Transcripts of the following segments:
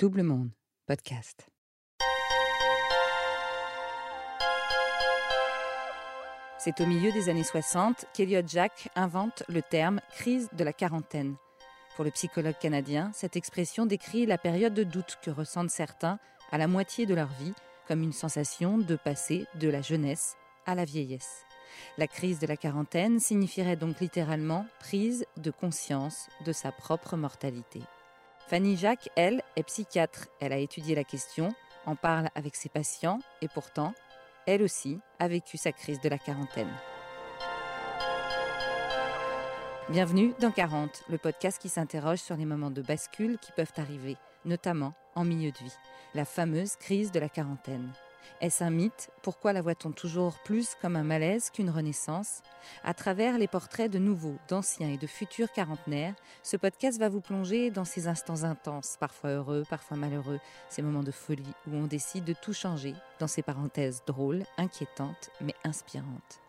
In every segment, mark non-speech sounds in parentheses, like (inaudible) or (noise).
Double Monde, podcast. C'est au milieu des années 60 qu'Eliot Jack invente le terme crise de la quarantaine. Pour le psychologue canadien, cette expression décrit la période de doute que ressentent certains à la moitié de leur vie, comme une sensation de passer de la jeunesse à la vieillesse. La crise de la quarantaine signifierait donc littéralement prise de conscience de sa propre mortalité. Fanny Jacques, elle, est psychiatre. Elle a étudié la question, en parle avec ses patients et pourtant, elle aussi a vécu sa crise de la quarantaine. Bienvenue dans 40, le podcast qui s'interroge sur les moments de bascule qui peuvent arriver, notamment en milieu de vie, la fameuse crise de la quarantaine. Est-ce un mythe? Pourquoi la voit-on toujours plus comme un malaise qu'une renaissance? À travers les portraits de nouveaux, d'anciens et de futurs quarantenaires, ce podcast va vous plonger dans ces instants intenses, parfois heureux, parfois malheureux, ces moments de folie où on décide de tout changer, dans ces parenthèses drôles, inquiétantes, mais inspirantes.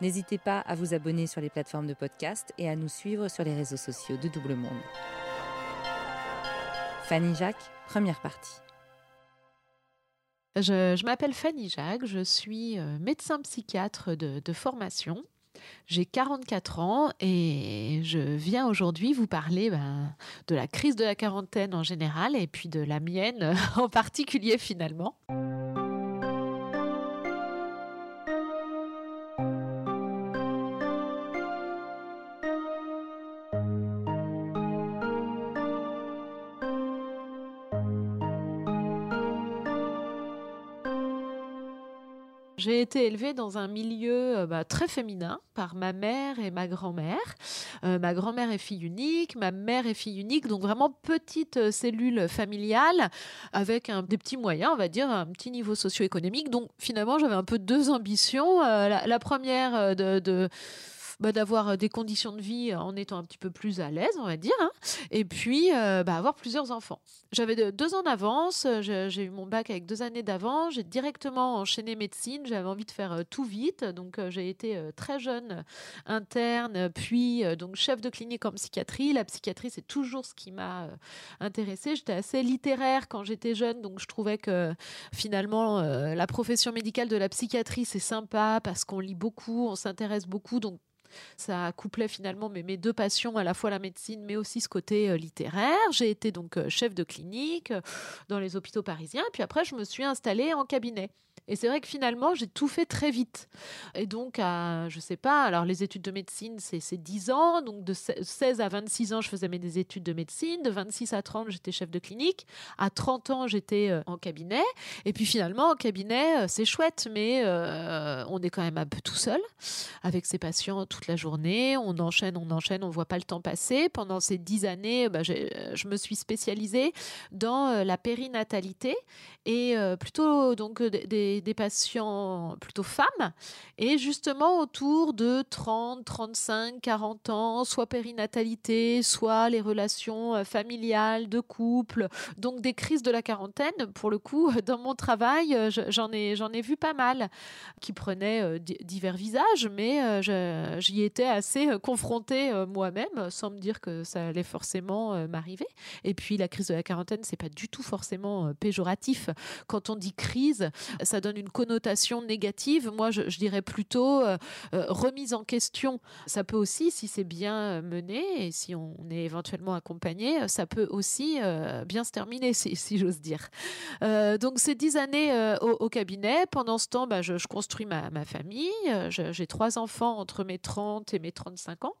N'hésitez pas à vous abonner sur les plateformes de podcast et à nous suivre sur les réseaux sociaux de Double Monde. Fanny Jacques, première partie. Je, m'appelle Fanny Jacques, je suis euh, médecin psychiatre de, formation. J'ai 44 ans et je viens aujourd'hui vous parler ben, de la crise de la quarantaine en général et puis de la mienne (laughs) en particulier finalement. Élevée dans un milieu euh, bah, très féminin par ma mère et ma grand-mère. Euh, ma grand-mère est fille unique, ma mère est fille unique, donc vraiment petite euh, cellule familiale avec des petits moyens, on va dire, un petit niveau socio-économique. Donc finalement, j'avais un peu deux ambitions. La, première de bah, d'avoir euh, des conditions de vie en étant un petit peu plus à l'aise, on va dire, hein. et puis euh, bah, avoir plusieurs enfants. J'avais deux ans d'avance, euh, j'ai eu mon bac avec deux années d'avance, j'ai directement enchaîné médecine, j'avais envie de faire tout vite, donc j'ai été très jeune interne, puis donc chef de clinique en psychiatrie. La psychiatrie, c'est toujours ce qui m'a intéressée. J'étais assez littéraire quand j'étais jeune, donc je trouvais que finalement la profession médicale de la psychiatrie, c'est sympa parce qu'on lit beaucoup, on s'intéresse beaucoup, donc ça couplait finalement mes, deux passions, à la fois la médecine, mais aussi ce côté euh, littéraire. J'ai été donc euh, chef de clinique euh, dans les hôpitaux parisiens. Puis après, je me suis installée en cabinet. Et c'est vrai que finalement, j'ai tout fait très vite. Et donc, à, je sais pas, alors les études de médecine, c'est 10 ans. Donc, de 16 à 26 ans, je faisais mes études de médecine. De 26 à 30, j'étais chef de clinique. À 30 ans, j'étais en cabinet. Et puis finalement, en cabinet, c'est chouette, mais on est quand même un peu tout seul avec ses patients toute la journée. On enchaîne, on enchaîne, on voit pas le temps passer. Pendant ces 10 années, bah, je me suis spécialisée dans la périnatalité et plutôt donc des des, patients plutôt femmes, et justement autour de 30, 35, 40 ans, soit périnatalité, soit les relations euh, familiales, de couple, donc des crises de la quarantaine. Pour le coup, (laughs) dans mon travail, euh, j'en ai, ai vu pas mal qui prenaient euh, divers visages, mais j'y étais assez confrontée moi-même, sans me dire que ça allait forcément m'arriver. Et puis la crise de la quarantaine, c'est pas du tout forcément péjoratif. Quand on dit crise, ça donne une connotation négative. Moi, je, dirais plutôt euh, euh, remise en question. Ça peut aussi, si c'est bien mené et si on est éventuellement accompagné, ça peut aussi euh, bien se terminer, si, j'ose dire. donc, ces dix années au, cabinet, pendant ce temps, bah, je, construis ma famille. J'ai trois enfants entre mes 30 et mes 35 ans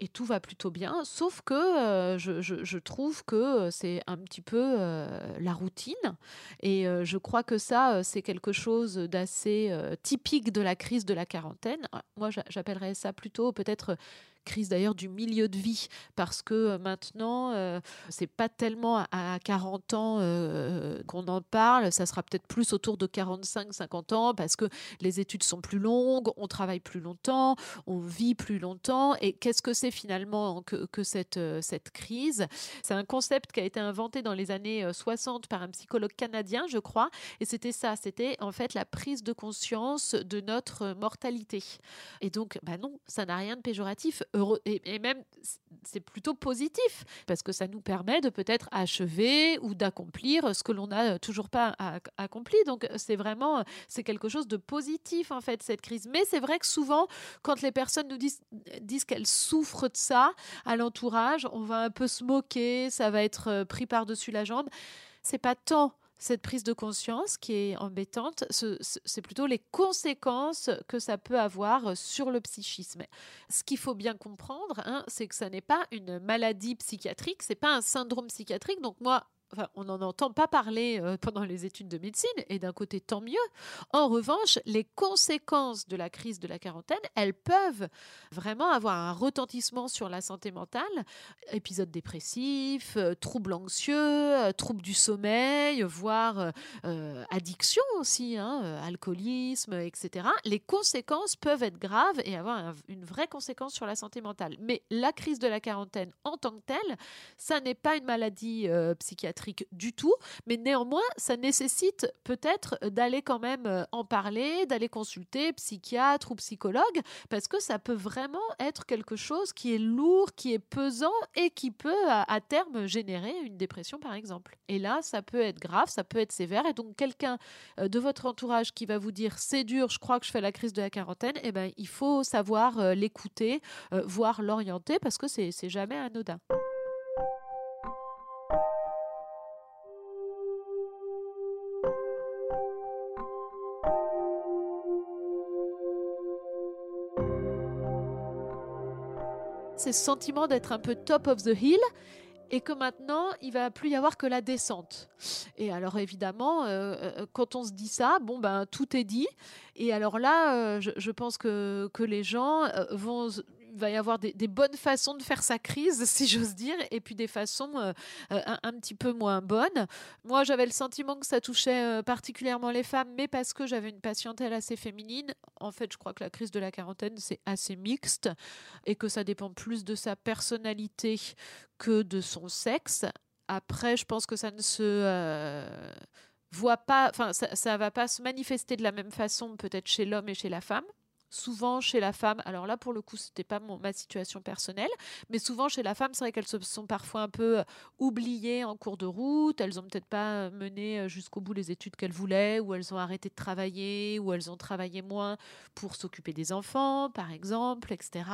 et tout va plutôt bien, sauf que euh, je, trouve que euh, c'est un petit peu euh, la routine et je crois que ça, c'est quelque chose d'assez typique de la crise de la quarantaine. Moi, j'appellerais ça plutôt peut-être crise d'ailleurs du milieu de vie. Parce que euh, maintenant euh, c'est pas tellement à 40 ans euh, qu'on en parle, ça sera peut-être plus autour de 45 50 ans parce que les études sont plus longues, on travaille plus longtemps, on vit plus longtemps. Et qu'est-ce que c'est finalement que, que cette cette crise? C'est un concept qui a été inventé dans les années 60 par un psychologue canadien, je crois, et c'était ça, c'était en fait la prise de conscience de notre mortalité. Et donc bah non, ça n'a rien de péjoratif et, même c'est plutôt positif parce que ça nous permet de peut-être achever ou d'accomplir ce que l'on n'a toujours pas accompli. Donc c'est vraiment c'est quelque chose de positif en fait cette crise. Mais c'est vrai que souvent quand les personnes nous disent, disent qu'elles souffrent de ça à l'entourage, on va un peu se moquer, ça va être euh, pris par-dessus la jambe. C'est pas tant cette prise de conscience qui est embêtante, c'est plutôt les conséquences que ça peut avoir sur le psychisme. Ce qu'il faut bien comprendre, hein, c'est que ça n'est pas une maladie psychiatrique, c'est pas un syndrome psychiatrique. Donc moi, on n'en entend pas parler euh, pendant les études de médecine, et d'un côté, tant mieux. En revanche, les conséquences de la crise de la quarantaine, elles peuvent vraiment avoir un retentissement sur la santé mentale. Épisodes dépressifs, euh, troubles anxieux, euh, troubles du sommeil, voire addiction aussi, hein, alcoolisme, etc. Les conséquences peuvent être graves et avoir une vraie conséquence sur la santé mentale. Mais la crise de la quarantaine en tant que telle, ça n'est pas une maladie psychiatrique du tout, mais néanmoins, ça nécessite peut-être d'aller quand même euh, en parler, d'aller consulter psychiatre ou psychologue, parce que ça peut vraiment être quelque chose qui est lourd, qui est pesant et qui peut à, terme générer une dépression par exemple. Et là, ça peut être grave, ça peut être sévère, et donc quelqu'un euh, de votre entourage qui va vous dire c'est dur, je crois que je fais la crise de la quarantaine, eh ben, il faut savoir euh, l'écouter, voire l'orienter, parce que c'est jamais anodin. C'est ce sentiment d'être un peu top of the hill et que maintenant, il va plus y avoir que la descente. Et alors évidemment, euh, euh, quand on se dit ça, bon ben tout est dit. Et alors là, euh, je, pense que, que les gens vont va y avoir des, bonnes façons de faire sa crise, (laughs) si j'ose dire, et puis des façons un, petit peu moins bonnes. Moi, j'avais le sentiment que ça touchait particulièrement les femmes, mais parce que j'avais une patientèle assez féminine. En fait, je crois que la crise de la quarantaine, c'est assez mixte et que ça dépend plus de sa personnalité que de son sexe. Après, je pense que ça ne se voit pas, enfin, ça, ne va pas se manifester de la même façon peut-être chez l'homme et chez la femme souvent chez la femme, alors là pour le coup c'était pas ma situation personnelle, mais souvent chez la femme c'est vrai qu'elles se sont parfois un peu euh, oubliées en cours de route, elles ont peut-être pas mené euh, jusqu'au bout les études qu'elles voulaient, ou elles ont arrêté de travailler, ou elles ont travaillé moins pour s'occuper des enfants par exemple, etc.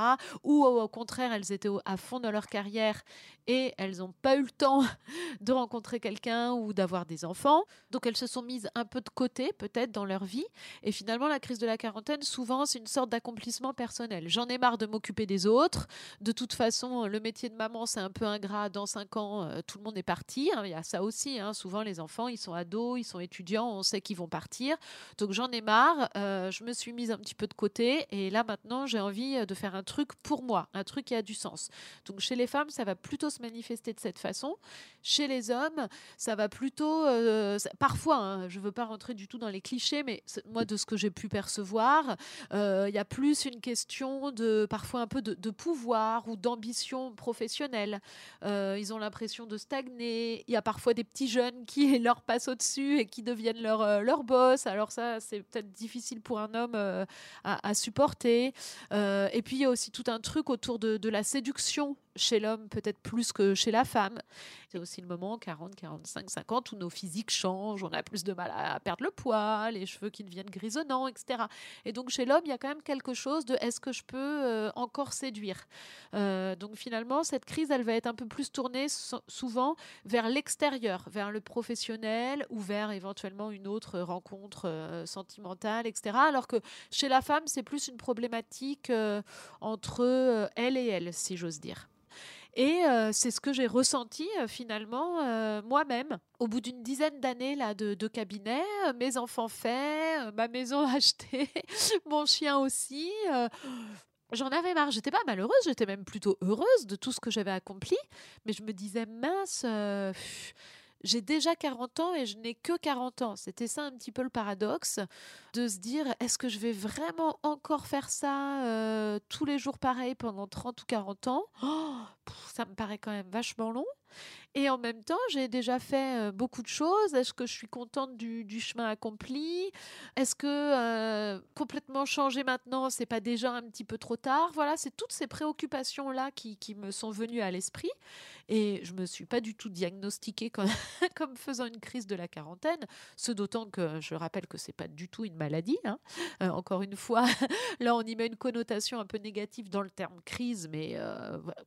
Ou au contraire elles étaient à fond dans leur carrière et elles n'ont pas eu le temps (laughs) de rencontrer quelqu'un ou d'avoir des enfants, donc elles se sont mises un peu de côté peut-être dans leur vie, et finalement la crise de la quarantaine souvent c'est une sorte d'accomplissement personnel. J'en ai marre de m'occuper des autres. De toute façon, le métier de maman, c'est un peu ingrat. Dans cinq ans, euh, tout le monde est parti. Hein. Il y a ça aussi. Hein. Souvent, les enfants, ils sont ados, ils sont étudiants, on sait qu'ils vont partir. Donc, j'en ai marre. Euh, je me suis mise un petit peu de côté. Et là, maintenant, j'ai envie euh, de faire un truc pour moi, un truc qui a du sens. Donc, chez les femmes, ça va plutôt se manifester de cette façon. Chez les hommes, ça va plutôt. parfois, hein, je ne veux pas rentrer du tout dans les clichés, mais moi, de ce que j'ai pu percevoir, il y a plus une question de parfois un peu de, pouvoir ou d'ambition professionnelle. Euh, ils ont l'impression de stagner. Il y a parfois des petits jeunes qui (laughs) leur passent au-dessus et qui deviennent leur, euh, leur boss. Alors ça, c'est peut-être difficile pour un homme à, supporter. et puis il y a aussi tout un truc autour de la séduction chez l'homme peut-être plus que chez la femme. C'est aussi le moment 40, 45, 50 où nos physiques changent, on a plus de mal à perdre le poids, les cheveux qui deviennent grisonnants, etc. Et donc chez l'homme, il y a quand même quelque chose de est-ce que je peux euh, encore séduire? Euh, Donc finalement, cette crise, elle va être un peu plus tournée souvent vers l'extérieur, vers le professionnel ou vers éventuellement une autre rencontre euh, sentimentale, etc. Alors que chez la femme, c'est plus une problématique entre elle et elle, si j'ose dire. Et euh, c'est ce que j'ai ressenti euh, finalement euh, moi-même. Au bout d'une dizaine d'années là de, de, cabinet, mes enfants faits, ma maison (laughs) achetée, mon chien aussi. J'en avais marre, j'étais pas malheureuse, j'étais même plutôt heureuse de tout ce que j'avais accompli, mais je me disais mince, j'ai déjà 40 ans et je n'ai que 40 ans. C'était ça un petit peu le paradoxe de se dire est-ce que je vais vraiment encore faire ça euh, tous les jours pareil pendant 30 ou 40 ans? Oh, Ça me paraît quand même vachement long. Et en même temps, j'ai déjà fait beaucoup de choses. Est-ce que je suis contente du, chemin accompli? Est-ce que complètement changer maintenant, c'est pas déjà un petit peu trop tard? Voilà, c'est toutes ces préoccupations-là qui, me sont venues à l'esprit. Et je me suis pas du tout diagnostiquée (laughs) comme, faisant une crise de la quarantaine. Ce d'autant que je rappelle que c'est pas du tout une maladie. Hein. encore une fois, (laughs) là, on y met une connotation un peu négative dans le terme crise, mais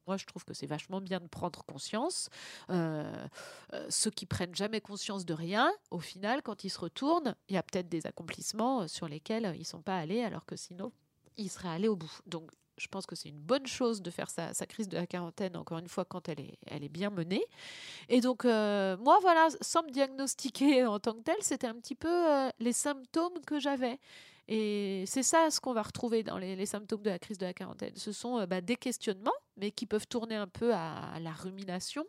moi, je trouve que c'est vachement bien de prendre conscience. Euh, euh, ceux qui prennent jamais conscience de rien, au final, quand ils se retournent, il y a peut-être des accomplissements euh, sur lesquels ils sont pas allés, alors que sinon, ils seraient allés au bout. Donc, je pense que c'est une bonne chose de faire sa, crise de la quarantaine, encore une fois, quand elle est, bien menée. Et donc, moi, voilà, sans me diagnostiquer (laughs) en tant que tel, c'était un petit peu les symptômes que j'avais. Et c'est ça ce qu'on va retrouver dans les, symptômes de la crise de la quarantaine. Ce sont bah, des questionnements mais qui peuvent tourner un peu à, la rumination.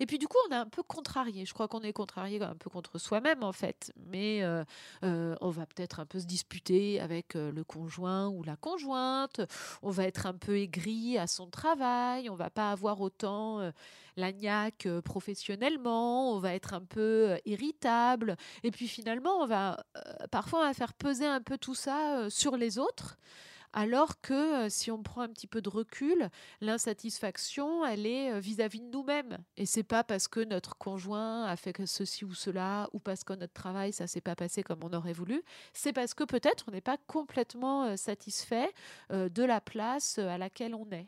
Et puis du coup, on est un peu contrarié. Je crois qu'on est contrarié un peu contre soi-même en fait, mais euh, euh, on va peut-être un peu se disputer avec euh, le conjoint ou la conjointe. On va être un peu aigri à son travail. On va pas avoir autant la niaque professionnellement. On va être un peu irritable. Et puis finalement, on va parfois on va faire peser un peu tout ça sur les autres. Alors que si on prend un petit peu de recul, l'insatisfaction, elle est vis-à-vis de nous-mêmes. Et c'est pas parce que notre conjoint a fait ceci ou cela, ou parce que notre travail, ça s'est pas passé comme on aurait voulu. C'est parce que peut-être on n'est pas complètement satisfait de la place à laquelle on est.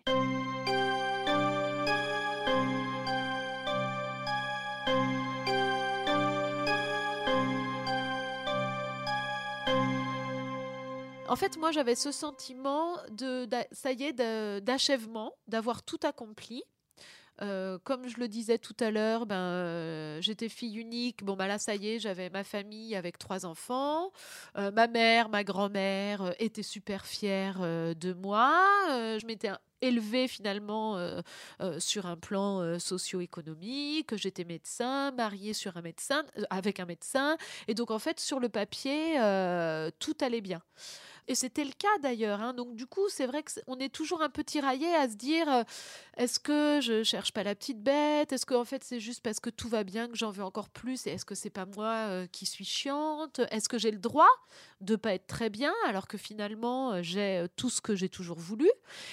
En fait, moi, j'avais ce sentiment de, ça y est, d'achèvement, d'avoir tout accompli. Euh, comme je le disais tout à l'heure, ben, euh, j'étais fille unique. Bon, ben là, ça y est, j'avais ma famille avec trois enfants. Euh, ma mère, ma grand-mère étaient super fières de moi. je m'étais élevée finalement sur un plan socio-économique. J'étais médecin, mariée sur un médecin, avec un médecin. Et donc, en fait, sur le papier, tout allait bien. Et c'était le cas d'ailleurs. Hein. Donc du coup, c'est vrai qu'on est toujours un peu tiraillé à se dire euh, est-ce que je cherche pas la petite bête? Est-ce qu'en fait c'est juste parce que tout va bien que j'en veux encore plus Et est-ce que c'est pas moi euh, qui suis chiante? Est-ce que j'ai le droit de pas être très bien alors que finalement euh, j'ai tout ce que j'ai toujours voulu?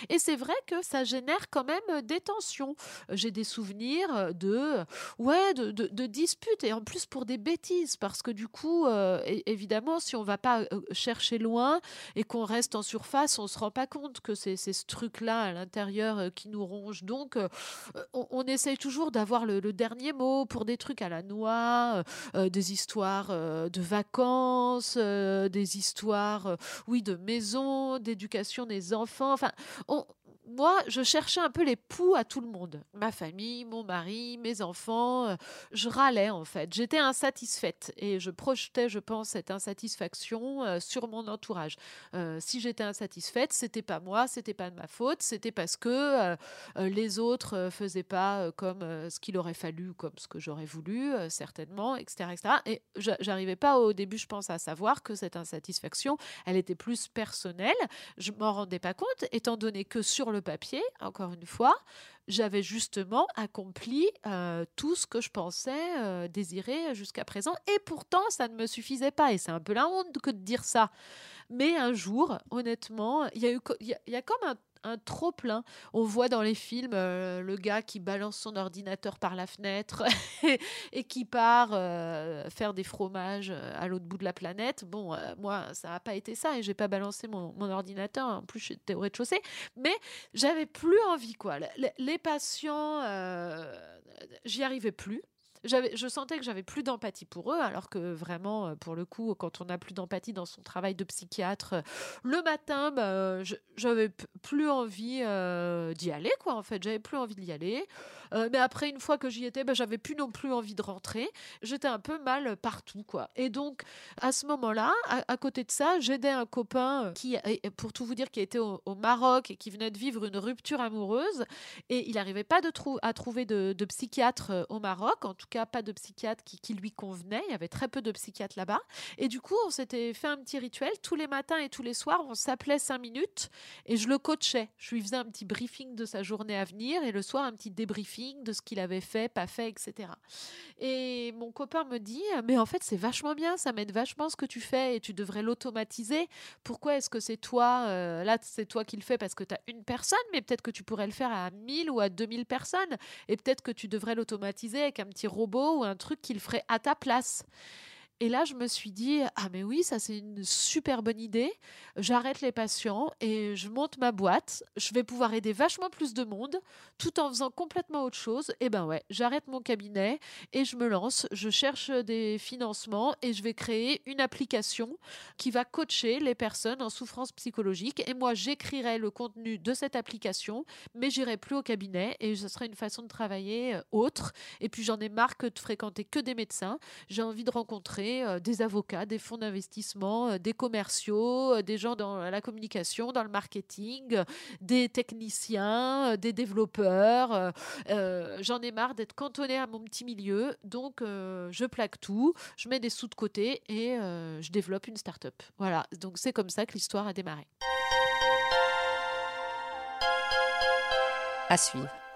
Et c'est vrai que ça génère quand même des tensions. J'ai des souvenirs de ouais de, de, disputes et en plus pour des bêtises parce que du coup évidemment si on va pas chercher loin et qu'on reste en surface, on se rend pas compte que c'est ce truc-là à l'intérieur euh, qui nous ronge. Donc, euh, on, essaye toujours d'avoir le, dernier mot pour des trucs à la noix, euh, des histoires de vacances, des histoires, oui, de maison, d'éducation des enfants. Enfin, on, moi, je cherchais un peu les poux à tout le monde. Ma famille, mon mari, mes enfants. Euh, je râlais en fait. J'étais insatisfaite et je projetais, je pense, cette insatisfaction euh, sur mon entourage. Euh, si j'étais insatisfaite, c'était pas moi, c'était pas de ma faute, c'était parce que les autres faisaient pas comme ce qu'il aurait fallu, comme ce que j'aurais voulu, certainement, etc., etc. Et j'arrivais pas au début, je pense, à savoir que cette insatisfaction, elle était plus personnelle. Je m'en rendais pas compte, étant donné que sur le papier, encore une fois, j'avais justement accompli euh, tout ce que je pensais euh, désirer jusqu'à présent. Et pourtant, ça ne me suffisait pas. Et c'est un peu la honte que de dire ça. Mais un jour, honnêtement, il y, y a comme un un trop plein. On voit dans les films euh, le gars qui balance son ordinateur par la fenêtre (laughs) et, qui part euh, faire des fromages euh, à l'autre bout de la planète. Bon, moi, ça n'a pas été ça et j'ai pas balancé mon, ordinateur. En plus, j'étais au rez-de-chaussée. Mais j'avais plus envie, quoi. Les patients, j'y arrivais plus je sentais que j'avais plus d'empathie pour eux, alors que vraiment, euh, pour le coup, quand on n'a plus d'empathie dans son travail de psychiatre, euh, le matin, bah, j'avais plus envie euh, d'y aller, quoi. En fait, j'avais plus envie d'y aller. mais après, une fois que j'y étais, bah, j'avais plus non plus envie de rentrer. J'étais un peu mal partout, quoi. Et donc, à ce moment-là, à, côté de ça, j'aidais un copain qui, pour tout vous dire, qui était au, Maroc et qui venait de vivre une rupture amoureuse, et il n'arrivait pas de à trouver de, de psychiatre au Maroc, en tout cas pas de psychiatre qui, lui convenait. Il y avait très peu de psychiatres là-bas. Et du coup, on s'était fait un petit rituel. Tous les matins et tous les soirs, on s'appelait cinq minutes et je le coachais. Je lui faisais un petit briefing de sa journée à venir et le soir, un petit débriefing de ce qu'il avait fait, pas fait, etc. Et mon copain me dit, mais en fait, c'est vachement bien, ça m'aide vachement ce que tu fais et tu devrais l'automatiser. Pourquoi est-ce que c'est toi, euh, là, c'est toi qui le fais parce que tu as une personne, mais peut-être que tu pourrais le faire à 1000 ou à 2000 personnes et peut-être que tu devrais l'automatiser avec un petit ou un truc qui le ferait à ta place. Et là, je me suis dit, ah mais oui, ça c'est une super bonne idée. J'arrête les patients et je monte ma boîte. Je vais pouvoir aider vachement plus de monde tout en faisant complètement autre chose. Et ben ouais, j'arrête mon cabinet et je me lance. Je cherche des financements et je vais créer une application qui va coacher les personnes en souffrance psychologique. Et moi, j'écrirai le contenu de cette application, mais j'irai plus au cabinet et ce sera une façon de travailler euh, autre. Et puis j'en ai marre de fréquenter que des médecins. J'ai envie de rencontrer euh, des avocats, des fonds d'investissement, euh, des commerciaux, euh, des gens dans la communication, dans le marketing, des techniciens, des développeurs. J'en ai marre d'être cantonné à mon petit milieu, donc je plaque tout, je mets des sous de côté et je développe une start-up. Voilà, donc c'est comme ça que l'histoire a démarré. À suivre.